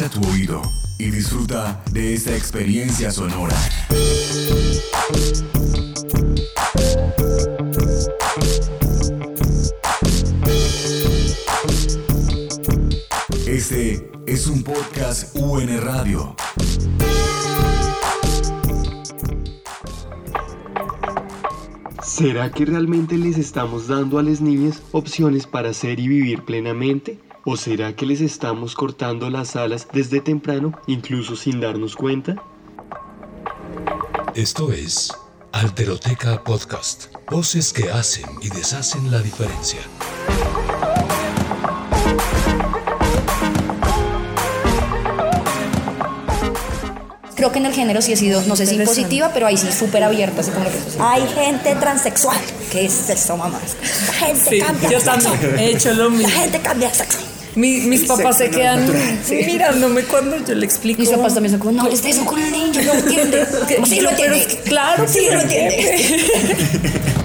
Agudiza tu oído y disfruta de esta experiencia sonora. Este es un podcast UN Radio. ¿Será que realmente les estamos dando a las niñas opciones para ser y vivir plenamente? ¿O será que les estamos cortando las alas desde temprano, incluso sin darnos cuenta? Esto es Alteroteca Podcast. Voces que hacen y deshacen la diferencia. Creo que en el género sí he sido, no sé si positiva, pero ahí sí súper abierta. Así como que, Hay gente transexual. ¿Qué es eso, mamá? La gente cambia yo también he hecho lo mismo. La gente cambia de sexo. mis papás se quedan mirándome cuando yo le explico. Mis papás también son como, no hables de eso con el niño, no entiende. sí lo entiende. Claro, sí lo entiende.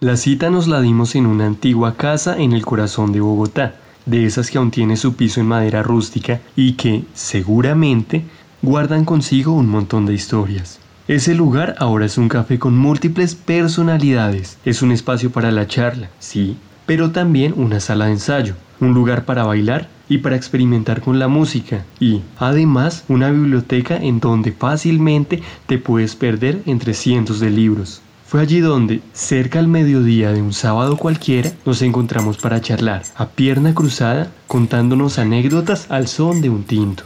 La cita nos la dimos en una antigua casa en el corazón de Bogotá de esas que aún tiene su piso en madera rústica y que, seguramente, guardan consigo un montón de historias. Ese lugar ahora es un café con múltiples personalidades. Es un espacio para la charla, sí, pero también una sala de ensayo, un lugar para bailar y para experimentar con la música y además una biblioteca en donde fácilmente te puedes perder entre cientos de libros. Fue allí donde, cerca al mediodía de un sábado cualquiera, nos encontramos para charlar, a pierna cruzada, contándonos anécdotas al son de un tinto.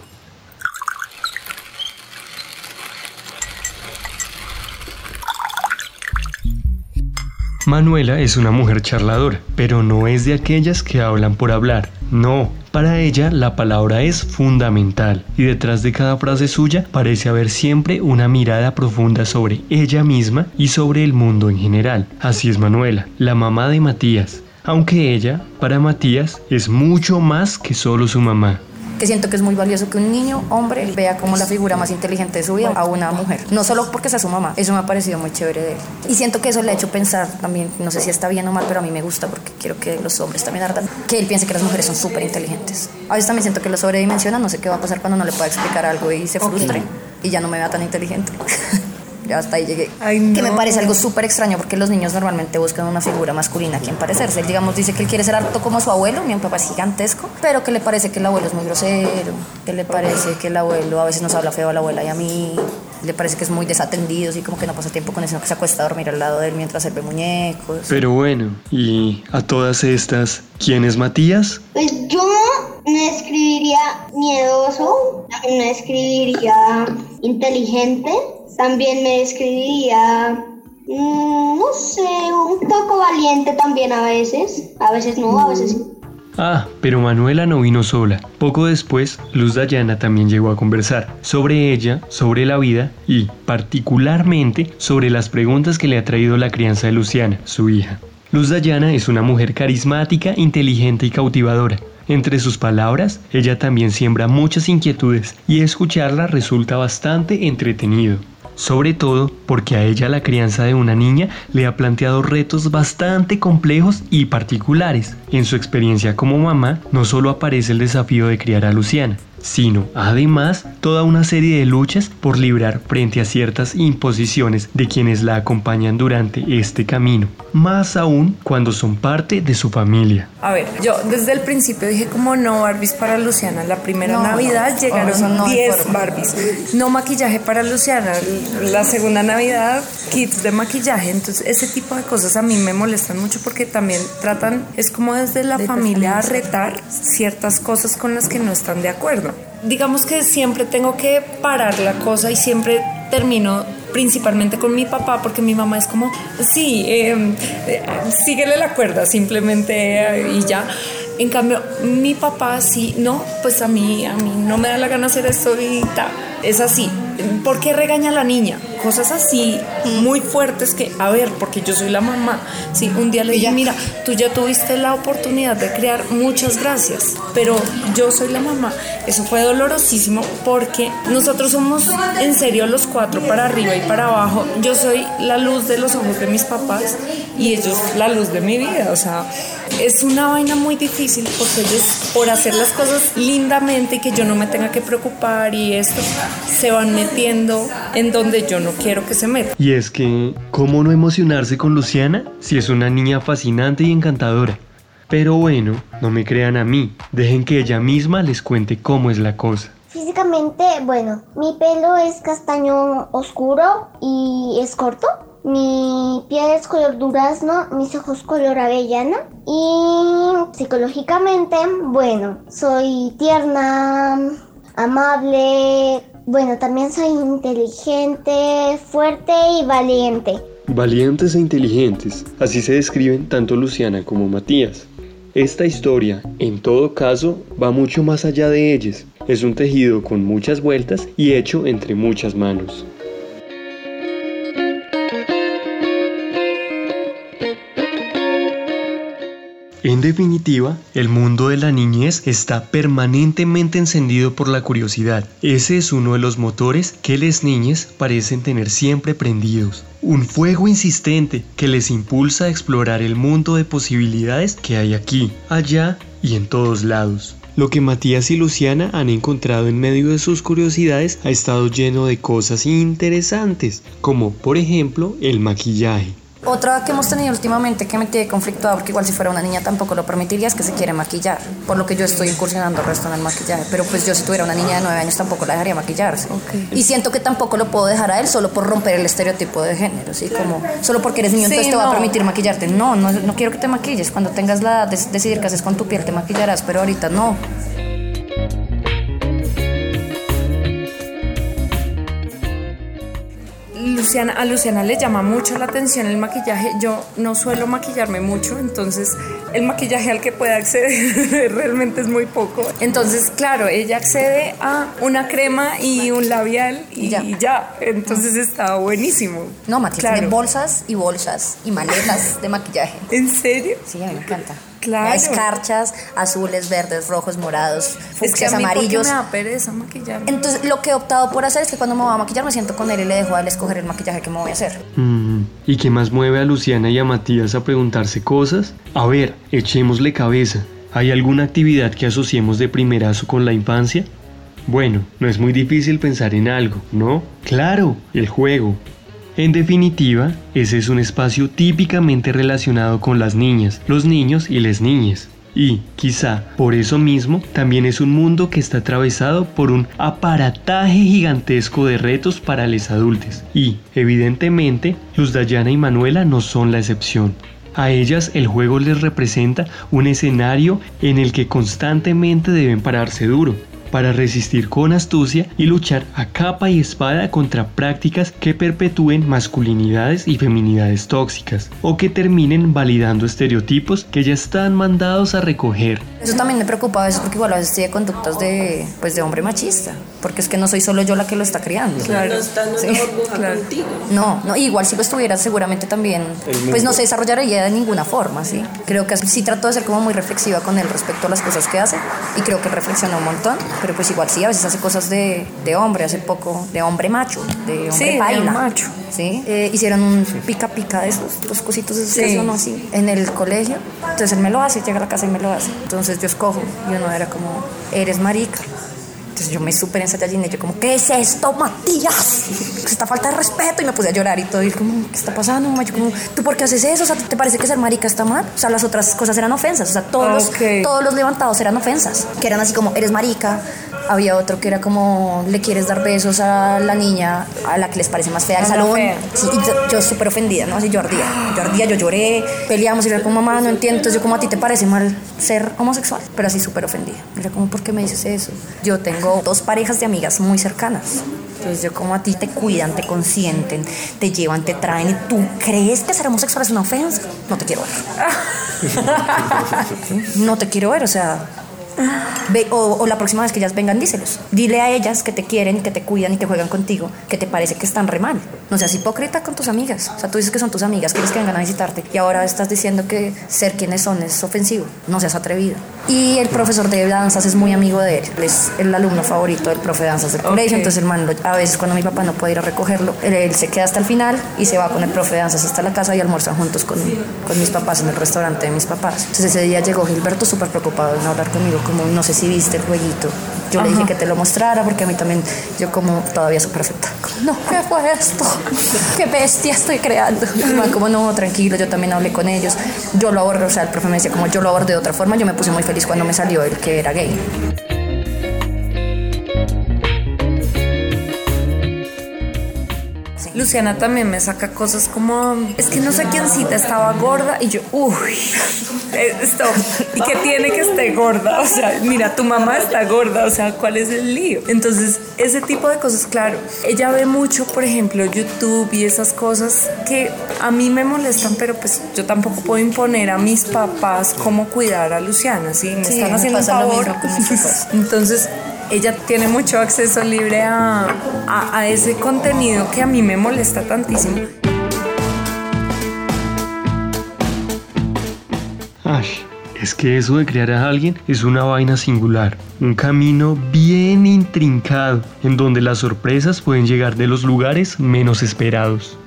Manuela es una mujer charladora, pero no es de aquellas que hablan por hablar. No, para ella la palabra es fundamental y detrás de cada frase suya parece haber siempre una mirada profunda sobre ella misma y sobre el mundo en general. Así es Manuela, la mamá de Matías, aunque ella, para Matías, es mucho más que solo su mamá que siento que es muy valioso que un niño, hombre, vea como la figura más inteligente de su vida a una mujer. No solo porque sea su mamá, eso me ha parecido muy chévere de él. Y siento que eso le ha hecho pensar también, no sé si está bien o mal, pero a mí me gusta porque quiero que los hombres también ardan, que él piense que las mujeres son súper inteligentes. A veces también siento que lo sobredimensiona, no sé qué va a pasar cuando no le pueda explicar algo y se frustre y ya no me vea tan inteligente. ya hasta ahí llegué. Que me parece algo súper extraño porque los niños normalmente buscan una figura masculina a quien parecerse. Él, digamos, dice que él quiere ser harto como su abuelo, mi papá es gigantesco, pero que le parece que el abuelo es muy grosero, que le parece que el abuelo a veces nos habla feo a la abuela y a mí, le parece que es muy desatendido, y como que no pasa tiempo con él, sino que se acuesta a dormir al lado de él mientras él ve muñecos. Pero bueno, y a todas estas, ¿quién es Matías? Pues yo no escribiría miedoso, no escribiría inteligente, también me describiría, mm, no sé, un poco valiente también a veces. A veces no, a veces sí. Ah, pero Manuela no vino sola. Poco después, Luz Dayana también llegó a conversar sobre ella, sobre la vida y, particularmente, sobre las preguntas que le ha traído la crianza de Luciana, su hija. Luz Dayana es una mujer carismática, inteligente y cautivadora. Entre sus palabras, ella también siembra muchas inquietudes y escucharla resulta bastante entretenido sobre todo porque a ella la crianza de una niña le ha planteado retos bastante complejos y particulares. En su experiencia como mamá, no solo aparece el desafío de criar a Luciana, sino además toda una serie de luchas por librar frente a ciertas imposiciones de quienes la acompañan durante este camino, más aún cuando son parte de su familia. A ver, yo desde el principio dije como no Barbies para Luciana, la primera Navidad llegaron 10 Barbies, no maquillaje para Luciana, la segunda Navidad kits de maquillaje, entonces ese tipo de cosas a mí me molestan mucho porque también tratan, es como desde la familia retar ciertas cosas con las que no están de acuerdo digamos que siempre tengo que parar la cosa y siempre termino principalmente con mi papá porque mi mamá es como, sí, em, eh, síguele la cuerda simplemente eh, y ya. En cambio, mi papá sí, no, pues a mí, a mí no me da la gana hacer esto y tal. Es así. ¿por qué regaña a la niña? Cosas así muy fuertes que, a ver, porque yo soy la mamá. Sí, un día le dije, mira, tú ya tuviste la oportunidad de crear, muchas gracias, pero yo soy la mamá. Eso fue dolorosísimo porque nosotros somos en serio los cuatro para arriba y para abajo. Yo soy la luz de los ojos de mis papás y ellos la luz de mi vida. O sea, es una vaina muy difícil porque ellos, por hacer las cosas lindamente y que yo no me tenga que preocupar y esto, se van metiendo en donde yo no quiero que se metan. Y es que, ¿cómo no emocionarse con Luciana si es una niña fascinante y encantadora? Pero bueno, no me crean a mí, dejen que ella misma les cuente cómo es la cosa. Físicamente, bueno, mi pelo es castaño oscuro y es corto. Mi piel es color durazno, mis ojos color avellana. Y psicológicamente, bueno, soy tierna, amable. Bueno, también soy inteligente, fuerte y valiente. Valientes e inteligentes, así se describen tanto Luciana como Matías. Esta historia, en todo caso, va mucho más allá de ellas. Es un tejido con muchas vueltas y hecho entre muchas manos. En definitiva, el mundo de la niñez está permanentemente encendido por la curiosidad. Ese es uno de los motores que las niñas parecen tener siempre prendidos. Un fuego insistente que les impulsa a explorar el mundo de posibilidades que hay aquí, allá y en todos lados. Lo que Matías y Luciana han encontrado en medio de sus curiosidades ha estado lleno de cosas interesantes, como por ejemplo el maquillaje. Otra que hemos tenido últimamente que me tiene conflictuada, porque igual si fuera una niña tampoco lo permitiría, es que se quiere maquillar, por lo que yo estoy incursionando el resto en el maquillaje. Pero pues yo si tuviera una niña de nueve años tampoco la dejaría maquillarse. Y siento que tampoco lo puedo dejar a él solo por romper el estereotipo de género, ¿sí? Como solo porque eres niño entonces te va a permitir maquillarte. No, no, no quiero que te maquilles. Cuando tengas la edad de decidir qué haces con tu piel te maquillarás, pero ahorita no. Luciana, a Luciana le llama mucho la atención el maquillaje. Yo no suelo maquillarme mucho, entonces el maquillaje al que puede acceder realmente es muy poco. Entonces, claro, ella accede a una crema y un labial y, ya. Entonces está buenísimo. No, Matías tiene bolsas y bolsas y maletas de maquillaje. ¿En serio? Sí, a mí me encanta. Claro. Escarchas azules, verdes, rojos, morados, fucsias, amarillos. me da pereza maquillarme. Entonces, lo que he optado por hacer es que cuando me voy a maquillar me siento con él y le dejo a él escoger el maquillaje que me voy a hacer. Mm, ¿Y qué más mueve a Luciana y a Matías a preguntarse cosas? A ver, echémosle cabeza. ¿Hay alguna actividad que asociemos de primerazo con la infancia? Bueno, no es muy difícil pensar en algo, ¿no? Claro, el juego. En definitiva, ese es un espacio típicamente relacionado con las niñas, los niños y las niñas. Y, quizá por eso mismo, también es un mundo que está atravesado por un aparataje gigantesco de retos para los adultos. Y, evidentemente, Luz Dayana y Manuela no son la excepción. A ellas el juego les representa un escenario en el que constantemente deben pararse duro, para resistir con astucia y luchar a capa y espada contra prácticas que perpetúen masculinidades y feminidades tóxicas o que terminen validando estereotipos que ya están mandados a recoger. Eso también me preocupa a veces porque igual a veces tiene conductas de, pues, de hombre machista, porque es que no soy solo yo la que lo está criando. Claro, no está contigo. No, no, igual si lo estuviera seguramente también, pues no se desarrollaría de ninguna forma, ¿sí? Creo que sí trato de ser como muy reflexiva con él respecto a las cosas que hace y creo que reflexiona un montón pero pues igual sí, a veces hace cosas de, de hombre, hace poco, de hombre macho, de hombre sí, paila. macho. ¿sí? Eh, hicieron un pica pica de esos, los cositos esos sí. que son así, en el colegio. Entonces él me lo hace, llega a la casa y me lo hace. Entonces yo escojo, y uno era como, eres marica. Entonces yo me súper ensayallín y yo como, ¿qué es esto, Matías? Esta falta de respeto. Y me puse a llorar y todo. Y como, ¿qué está pasando? Yo como, ¿tú por qué haces eso? O sea, ¿te parece que ser marica está mal? O sea, las otras cosas eran ofensas. O sea, todos, okay. los, todos los levantados eran ofensas. Que eran así como, eres marica. Había otro que era como, le quieres dar besos a la niña a la que les parece más fea del salón. Sí, y yo, yo súper ofendida, ¿no? Así yo ardía. Yo ardía, yo lloré, peleamos y era como, mamá, no entiendo. Entonces yo como, ¿a ti te parece mal ser homosexual? Pero así súper ofendida. Era como, ¿por qué me dices eso? Yo tengo dos parejas de amigas muy cercanas. Entonces yo como a ti te cuidan, te consienten, te llevan, te traen y tú crees que ser homosexual es una ofensa. No te quiero ver. no te quiero ver, o sea, Ve, o, la próxima vez que ellas vengan, díselos. Dile a ellas que te quieren, que te cuidan y que juegan contigo, que te parece que están re mal. No seas hipócrita con tus amigas. O sea, tú dices que son tus amigas, quieres que vengan a visitarte y ahora estás diciendo que ser quienes son es ofensivo. No seas atrevido. Y el profesor de danzas es muy amigo de él. Es el alumno favorito del profe de danzas del colegio. Entonces, el man, a veces cuando mi papá no puede ir a recogerlo, él, se queda hasta el final y se va con el profe de danzas hasta la casa y almuerzan juntos con, con mis papás en el restaurante de mis papás. Entonces, ese día llegó Gilberto súper preocupado en hablar conmigo, como no sé si viste el jueguito. Yo le dije que te lo mostrara porque a mí también, yo como todavía soy perfecta. no, ¿qué fue esto? ¿Qué bestia estoy creando? como no, tranquilo, yo también hablé con ellos. Yo lo abordé, o sea, el profe me decía como yo lo abordé de otra forma, yo me puse muy feliz cuando me salió el que era gay. Luciana también me saca cosas como, es que no sé quién cita, estaba gorda y yo, uy, esto, ¿y qué tiene que estar gorda? O sea, mira, tu mamá está gorda, o sea, ¿cuál es el lío? Entonces, ese tipo de cosas, claro, ella ve mucho, por ejemplo, YouTube y esas cosas que a mí me molestan, pero pues yo tampoco puedo imponer a mis papás cómo cuidar a Luciana, ¿sí? Me están haciendo un favor. Entonces, ella tiene mucho acceso libre a, a, ese contenido que a mí me molesta tantísimo. Ay, es que eso de crear a alguien es una vaina singular, un camino bien intrincado, en donde las sorpresas pueden llegar de los lugares menos esperados.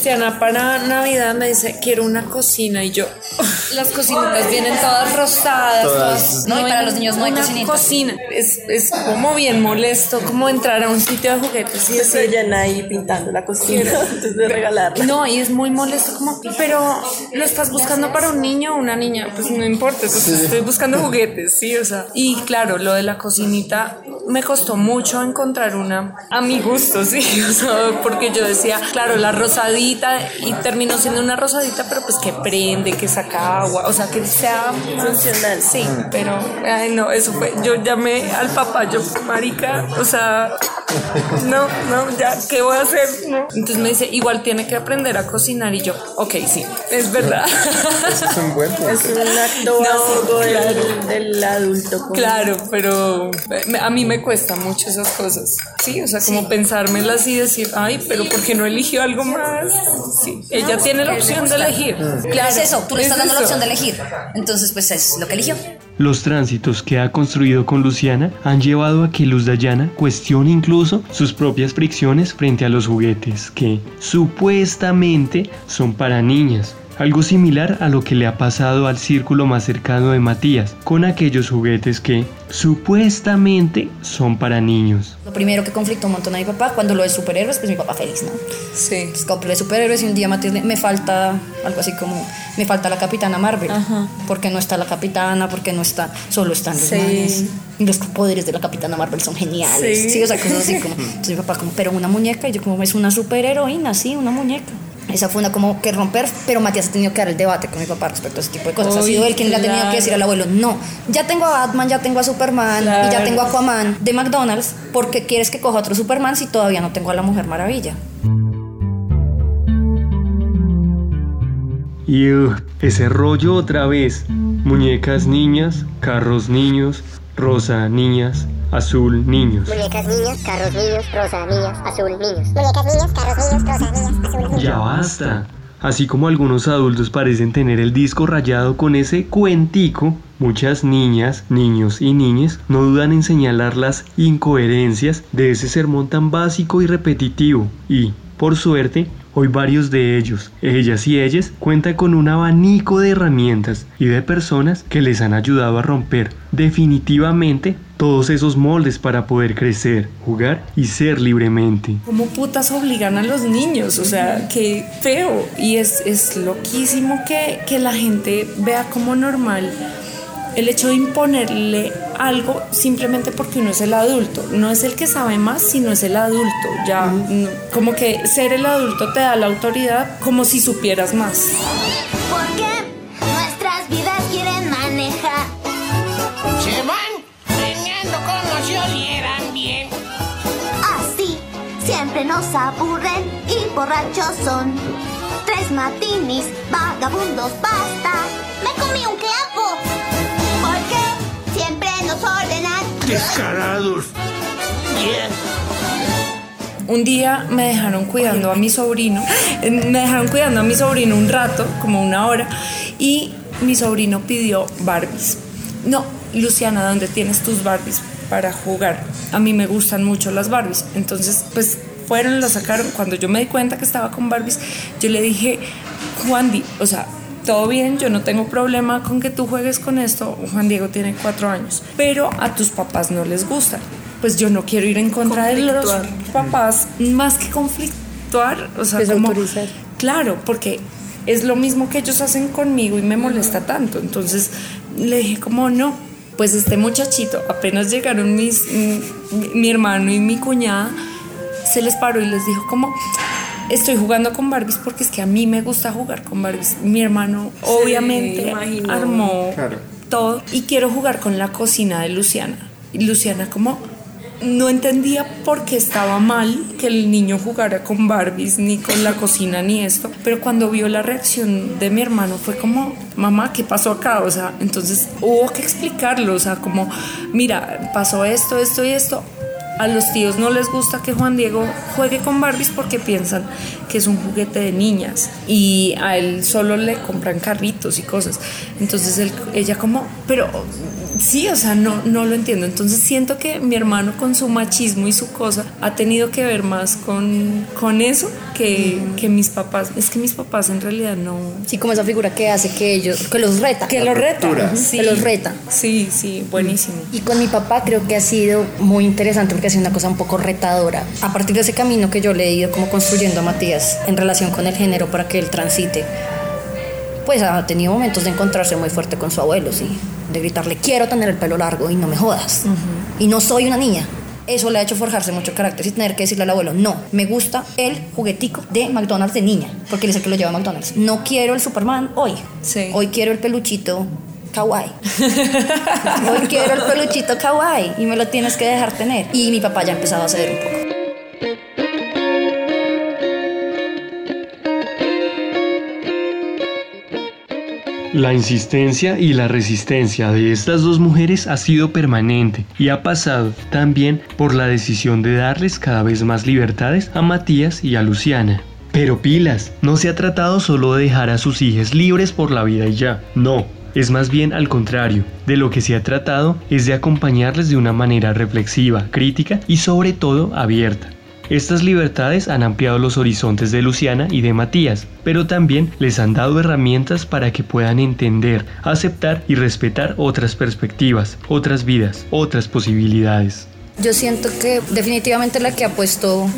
Luciana para Navidad me dice, quiero una cocina y yo, las cocinitas vienen todas rosadas, todas, no, y para los niños no hay cocina. Es, es, como bien molesto, como entrar a un sitio de juguetes y decir, llena ahí pintando la cocina antes de regalarla. No, y es muy molesto como, pero lo estás buscando para un niño o una niña, pues no importa, estoy buscando juguetes, sí, o sea. Y claro, lo de la cocinita me costó mucho encontrar una a mi gusto, sí, o sea, porque yo decía, claro, la rosadita y terminó siendo una rosadita, pero pues que prende, que saca agua, o sea, que sea funcional, sí, pero ay, no, eso fue, yo llamé al papá, yo, marica, o sea, no, no, ya, ¿qué voy a hacer? Entonces me dice, igual tiene que aprender a cocinar y yo, ok, sí, es verdad. es un buen Es un acto básico del, adulto. Claro, pero a mí me cuesta mucho esas cosas, sí, o sea, como pensármelas y decir, ay, pero ¿por qué no eligió algo más? Sí, ella tiene la opción de elegir. Claro, es eso, tú le estás dando la opción de elegir. Entonces, pues es lo que eligió. Los tránsitos que ha construido con Luciana han llevado a que Luz Dayana cuestione incluso sus propias fricciones frente a los juguetes que supuestamente son para niñas algo similar a lo que le ha pasado al círculo más cercano de Matías, con aquellos juguetes que supuestamente son para niños. Lo primero que conflictó un montón a mi papá, cuando lo de superhéroes, pues mi papá feliz, ¿no? Sí. Entonces compré superhéroes y un día Matías me falta algo así como, me falta la capitana Marvel. Ajá. Porque no está la capitana, porque no está, solo están los sí. Y los poderes de la capitana Marvel son geniales. Sí, sí o sea, cosas así como. Entonces mi papá como, pero una muñeca, y yo como, es una superheroína, sí, una muñeca. Esa fue una como que romper, pero Matías ha tenido que dar el debate con mi papá respecto a ese tipo de cosas. ha sido él quien le ha tenido que decir al abuelo, no, ya tengo a Batman, ya tengo a Superman y ya tengo a Aquaman de McDonald's, ¿por qué quieres que coja otro Superman si todavía no tengo a la Mujer Maravilla? Y ese rollo otra vez. Muñecas niñas, carros niños, rosa niñas, azul, niños. Muñecas niñas, carros niños, rosa niñas, azul, niños. Muñecas niñas, carros niños, rosa niñas, azul, niños. Ya basta. Así como algunos adultos parecen tener el disco rayado con ese cuentico, muchas niñas, niños y niñas no dudan en señalar las incoherencias de ese sermón tan básico y repetitivo. Y, por suerte, Hoy varios de ellos, ellas y ellas, cuentan con un abanico de herramientas y de personas que les han ayudado a romper definitivamente todos esos moldes para poder crecer, jugar y ser libremente. ¿Cómo putas obligan a los niños? O sea, qué feo. Y es, es loquísimo que, que la gente vea como normal el hecho de imponerle algo simplemente porque uno es el adulto, no es el que sabe más, sino es el adulto. Ya, como que ser el adulto te da la autoridad como si supieras más. Porque nuestras vidas quieren manejar. Se siempre nos aburren y borrachos son. Tres matinis, vagabundos, basta. Me comí un queapo. Descarados. Un día me dejaron cuidando a mi sobrino, me dejaron cuidando a mi sobrino un rato, como una hora, y mi sobrino pidió Barbies. No, Luciana, ¿dónde tienes tus Barbies para jugar? A mí me gustan mucho las Barbies. Entonces, pues fueron, las sacaron. Cuando yo me di cuenta que estaba con Barbies, yo le dije, Juan Di, o sea, todo bien, yo no tengo problema con que tú juegues con esto. Juan Diego tiene cuatro años, pero a tus papás no les gusta. Pues yo no quiero ir en contra de los papás, más que conflictuar, o sea, como, claro, porque es lo mismo que ellos hacen conmigo y me molesta tanto. Entonces le dije como no, pues este muchachito, apenas llegaron mis, mi, hermano y mi cuñada, se les paró y les dijo como, estoy jugando con Barbies porque es que a mí me gusta jugar con Barbies. Mi hermano obviamente armó todo y quiero jugar con la cocina de Luciana. Y Luciana como no entendía por qué estaba mal que el niño jugara con Barbies, ni con la cocina, ni esto. Pero cuando vio la reacción de mi hermano fue como, mamá, ¿qué pasó acá? O sea, entonces hubo que explicarlo, o sea, como, mira, pasó esto, esto y esto. A los tíos no les gusta que Juan Diego juegue con Barbies porque piensan que es un juguete de niñas y a él solo le compran carritos y cosas. Entonces ella como, pero sí, o sea, no, no lo entiendo. Entonces siento que mi hermano con su machismo y su cosa ha tenido que ver más con, con eso que, que mis papás. Es que mis papás en realidad no... Sí, como esa figura que hace que ellos, que los reta. Que los reta. Sí. Que los reta. Sí, sí, buenísimo. Y con mi papá creo que ha sido muy interesante porque ha sido una cosa un poco retadora. A partir de ese camino que yo le he ido como construyendo a Matías en relación con el género para que él transite pues ha tenido momentos de encontrarse muy fuerte con su abuelo, sí, de gritarle quiero tener el pelo largo y no me jodas. Y no soy una niña. Eso le ha hecho forjarse mucho carácter y tener que decirle al abuelo, no, me gusta el juguetico de McDonald's de niña, porque él es el que lo lleva a McDonald's. No quiero el Superman hoy. Hoy quiero el peluchito kawaii. Hoy quiero el peluchito kawaii y me lo tienes que dejar tener. Y mi papá ya ha empezado a ceder un poco. La insistencia y la resistencia de estas dos mujeres ha sido permanente y ha pasado también por la decisión de darles cada vez más libertades a Matías y a Luciana. Pero pilas, no se ha tratado solo de dejar a sus hijas libres por la vida y ya, no, es más bien al contrario, de lo que se ha tratado es de acompañarles de una manera reflexiva, crítica y sobre todo abierta. Estas libertades han ampliado los horizontes de Luciana y de Matías, pero también les han dado herramientas para que puedan entender, aceptar y respetar otras perspectivas, otras vidas, otras posibilidades. Yo siento que definitivamente la que ha puesto,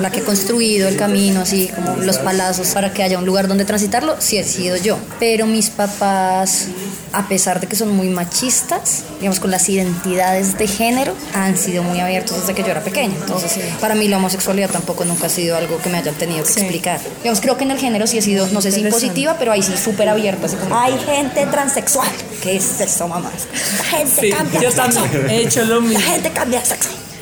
la que ha construido el camino, así como los palazos para que haya un lugar donde transitarlo, sí he sido yo. Pero mis papás, a pesar de que son muy machistas, digamos, con las identidades de género, han sido muy abiertos desde que yo era pequeña. Entonces, para mí la homosexualidad tampoco nunca ha sido algo que me hayan tenido que explicar. Digamos, creo que en el género sí he sido, no sé si positiva, pero ahí sí súper abierta. Así como, hay gente transexual. ¿Qué es eso, mamá? La gente cambia. Yo también he hecho lo mismo. La gente cambia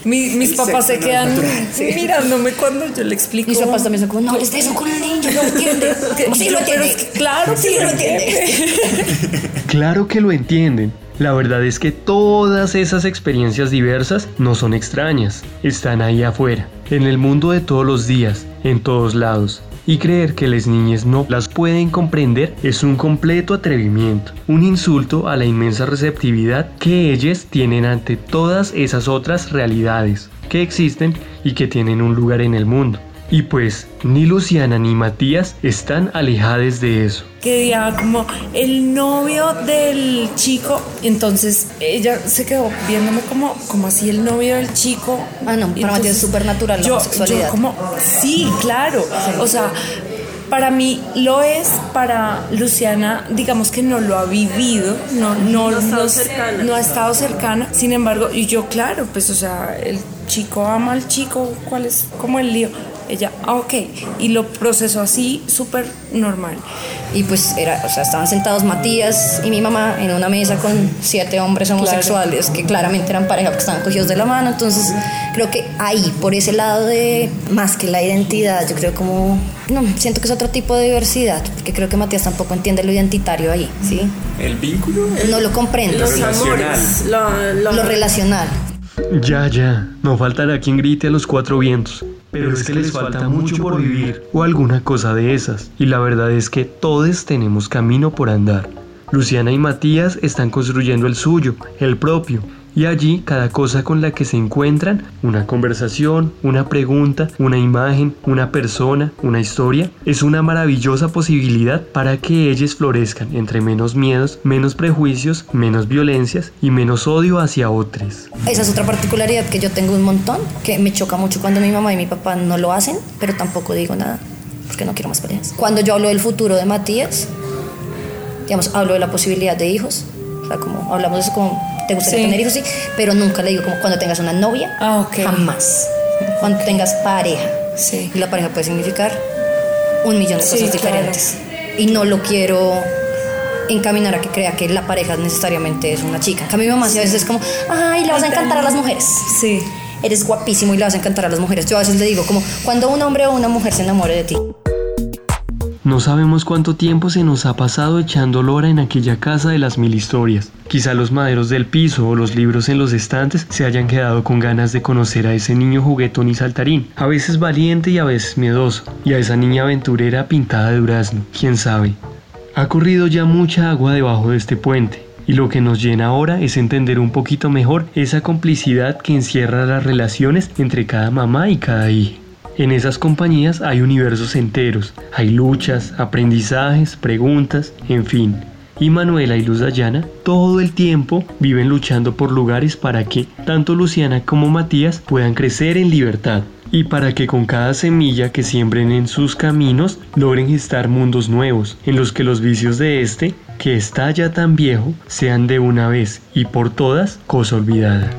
mis papás se quedan mirándome cuando yo le explico. Mis papás también son como, no, es eso con el niño, no entiende. sí lo entiende. claro sí lo entiende. claro que lo entienden. La verdad es que todas esas experiencias diversas no son extrañas, están ahí afuera, en el mundo de todos los días, en todos lados y creer que las niñas no las pueden comprender es un completo atrevimiento, un insulto a la inmensa receptividad que ellas tienen ante todas esas otras realidades que existen y que tienen un lugar en el mundo. Y pues ni Luciana ni Matías están alejadas de eso. Que ya como el novio del chico, entonces ella se quedó viéndome como, como así el novio del chico. Ah, no, para Matías es súper natural la homosexualidad. como, sí, claro. O sea, para mí lo es, para Luciana, digamos que no lo ha vivido, no, no, no, ha, estado cercana. no ha estado cercana. Sin embargo, y yo, claro, pues, o sea, el chico ama al chico, ¿cuál es como el lío? Ella, ah, ok, y lo procesó así, súper normal. y pues era, o sea, estaban sentados Matías y mi mamá en una mesa con siete hombres homosexuales que claramente eran pareja porque estaban cogidos de la mano. Entonces, creo que ahí, por ese lado de más que la identidad, yo creo como, no, siento que es otro tipo de diversidad, porque creo que Matías tampoco entiende lo identitario ahí, ¿sí? ¿El vínculo? no lo comprende. Los amores, lo, lo, lo relacional. Ya, ya, no faltará quien grite a los cuatro vientos. Pero es que les falta mucho por vivir o alguna cosa de esas. Y la verdad es que todos tenemos camino por andar. Luciana y Matías están construyendo el suyo, el propio, y allí cada cosa con la que se encuentran, una conversación, una pregunta, una imagen, una persona, una historia, es una maravillosa posibilidad para que ellos florezcan entre menos miedos, menos prejuicios, menos violencias y menos odio hacia otros. Esa es otra particularidad que yo tengo un montón, que me choca mucho cuando mi mamá y mi papá no lo hacen, pero tampoco digo nada, porque no quiero más peleas. Cuando yo hablo del futuro de Matías, digamos, hablo de la posibilidad de hijos, o sea, como hablamos de eso como te gustaría Sí. tener hijos, sí, pero nunca le digo como cuando tengas una novia, Ah, ok. jamás. Cuando tengas pareja. Sí. Y la pareja puede significar un millón de Sí, cosas claro. diferentes. Y no lo quiero encaminar a que crea que la pareja necesariamente es una chica. En cambio, mi mamá sí a veces es como, ay, le vas a encantar a las mujeres. Sí. Eres guapísimo y le vas a encantar a las mujeres. Yo a veces le digo como, cuando un hombre o una mujer se enamore de ti. No sabemos cuánto tiempo se nos ha pasado echando lora en aquella casa de las mil historias. Quizá los maderos del piso o los libros en los estantes se hayan quedado con ganas de conocer a ese niño juguetón y saltarín, a veces valiente y a veces miedoso, y a esa niña aventurera pintada de durazno, quién sabe. Ha corrido ya mucha agua debajo de este puente, y lo que nos llena ahora es entender un poquito mejor esa complicidad que encierra las relaciones entre cada mamá y cada hija. En esas compañías hay universos enteros, hay luchas, aprendizajes, preguntas, en fin. Y Manuela y Luz Dayana todo el tiempo viven luchando por lugares para que tanto Luciana como Matías puedan crecer en libertad y para que con cada semilla que siembren en sus caminos logren gestar mundos nuevos en los que los vicios de este, que está ya tan viejo, sean de una vez y por todas cosa olvidada.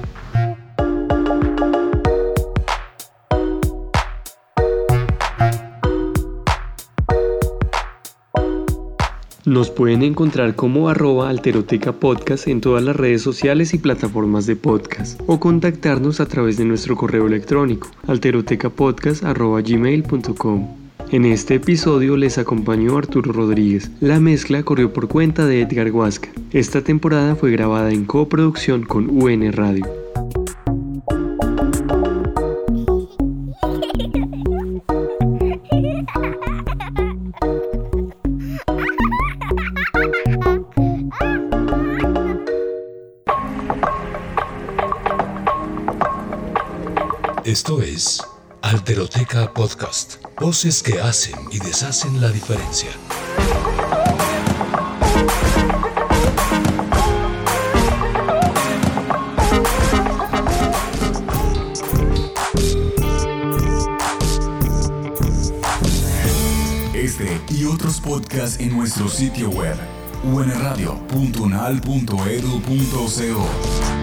Nos pueden encontrar como arroba alteroteca podcast en todas las redes sociales y plataformas de podcast o contactarnos a través de nuestro correo electrónico alterotecapodcast.gmail.com En este episodio les acompañó Arturo Rodríguez. La mezcla corrió por cuenta de Edgar Huasca. Esta temporada fue grabada en coproducción con UN Radio. Esto es Alteroteca Podcast. Voces que hacen y deshacen la diferencia. Este y otros podcasts en nuestro sitio web unradio.unal.edu.co